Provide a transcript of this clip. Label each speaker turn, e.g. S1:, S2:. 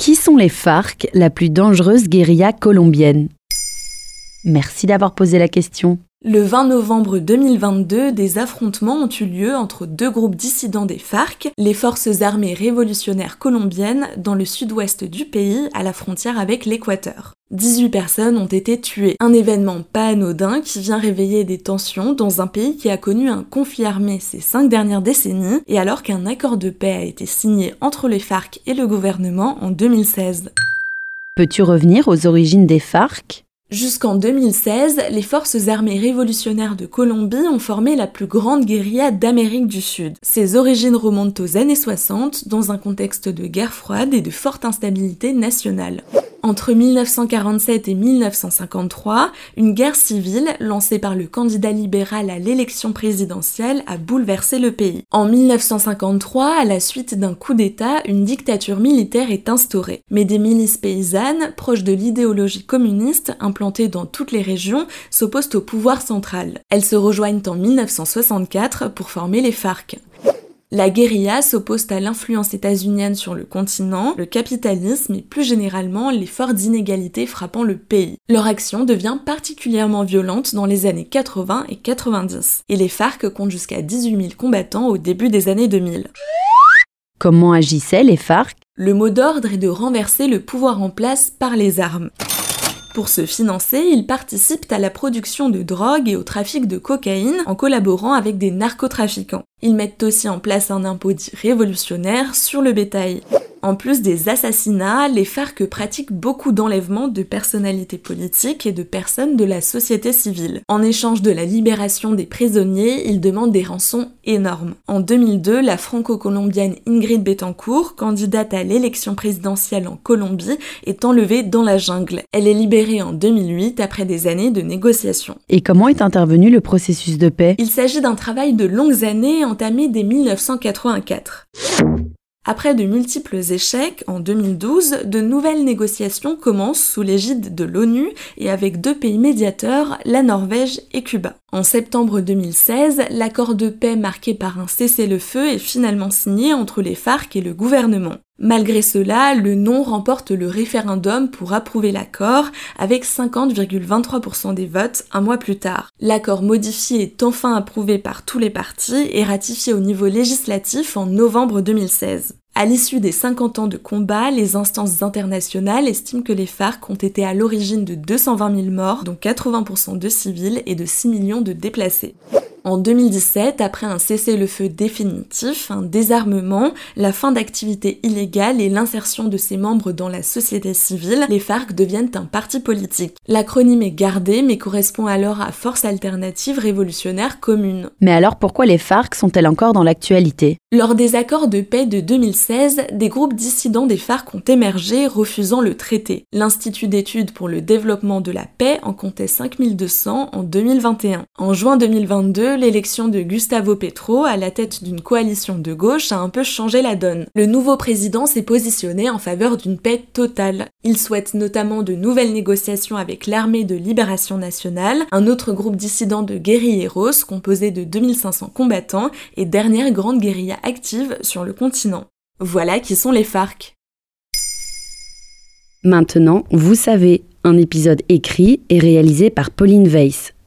S1: Qui sont les FARC, la plus dangereuse guérilla colombienne? Merci d'avoir posé la question.
S2: Le 20 novembre 2022, des affrontements ont eu lieu entre deux groupes dissidents des FARC, les forces armées révolutionnaires colombiennes, dans le sud-ouest du pays, à la frontière avec l'Équateur. 18 personnes ont été tuées. Un événement pas anodin qui vient réveiller des tensions dans un pays qui a connu un conflit armé ces cinq dernières décennies, et alors qu'un accord de paix a été signé entre les FARC et le gouvernement en 2016.
S1: Peux-tu revenir aux origines des FARC?
S2: Jusqu'en 2016, les forces armées révolutionnaires de Colombie ont formé la plus grande guérilla d'Amérique du Sud. Ses origines remontent aux années 60, dans un contexte de guerre froide et de forte instabilité nationale. Entre 1947 et 1953, une guerre civile lancée par le candidat libéral à l'élection présidentielle a bouleversé le pays. En 1953, à la suite d'un coup d'État, une dictature militaire est instaurée. Mais des milices paysannes, proches de l'idéologie communiste, implantées dans toutes les régions, s'opposent au pouvoir central. Elles se rejoignent en 1964 pour former les FARC. La guérilla s'oppose à l'influence états-unienne sur le continent, le capitalisme et plus généralement les fortes inégalités frappant le pays. Leur action devient particulièrement violente dans les années 80 et 90, et les FARC comptent jusqu'à 18 000 combattants au début des années 2000.
S1: Comment agissaient les FARC?
S2: Le mot d'ordre est de renverser le pouvoir en place par les armes. Pour se financer, ils participent à la production de drogue et au trafic de cocaïne en collaborant avec des narcotrafiquants. Ils mettent aussi en place un impôt dit révolutionnaire sur le bétail. En plus des assassinats, les FARC pratiquent beaucoup d'enlèvements de personnalités politiques et de personnes de la société civile. En échange de la libération des prisonniers, ils demandent des rançons énormes. En 2002, la franco-colombienne Ingrid Betancourt, candidate à l'élection présidentielle en Colombie, est enlevée dans la jungle. Elle est libérée en 2008 après des années de négociations.
S1: Et comment est intervenu le processus de paix?
S2: Il s'agit d'un travail de longues années entamé dès 1984. Après de multiples échecs, en 2012, de nouvelles négociations commencent sous l'égide de l'ONU et avec deux pays médiateurs, la Norvège et Cuba. En septembre 2016, l'accord de paix marqué par un cessez-le-feu est finalement signé entre les FARC et le gouvernement. Malgré cela, le non remporte le référendum pour approuver l'accord avec 50,23% des votes un mois plus tard. L'accord modifié est enfin approuvé par tous les partis et ratifié au niveau législatif en novembre 2016. À l'issue des 50 ans de combat, les instances internationales estiment que les FARC ont été à l'origine de 220 000 morts, dont 80% de civils et de 6 millions de déplacés. En 2017, après un cessez-le-feu définitif, un désarmement, la fin d'activités illégales et l'insertion de ses membres dans la société civile, les FARC deviennent un parti politique. L'acronyme est gardé mais correspond alors à Force alternative révolutionnaire commune.
S1: Mais alors pourquoi les FARC sont-elles encore dans l'actualité?
S2: Lors des accords de paix de 2016, des groupes dissidents des FARC ont émergé refusant le traité. L'Institut d'études pour le développement de la paix en comptait 5200 en 2021. En juin 2022, l'élection de Gustavo Petro à la tête d'une coalition de gauche a un peu changé la donne. Le nouveau président s'est positionné en faveur d'une paix totale. Il souhaite notamment de nouvelles négociations avec l'armée de libération nationale, un autre groupe dissident de guerrilleros composé de 2500 combattants et dernière grande guérilla active sur le continent. Voilà qui sont les FARC.
S1: Maintenant, vous savez, un épisode écrit et réalisé par Pauline Weiss.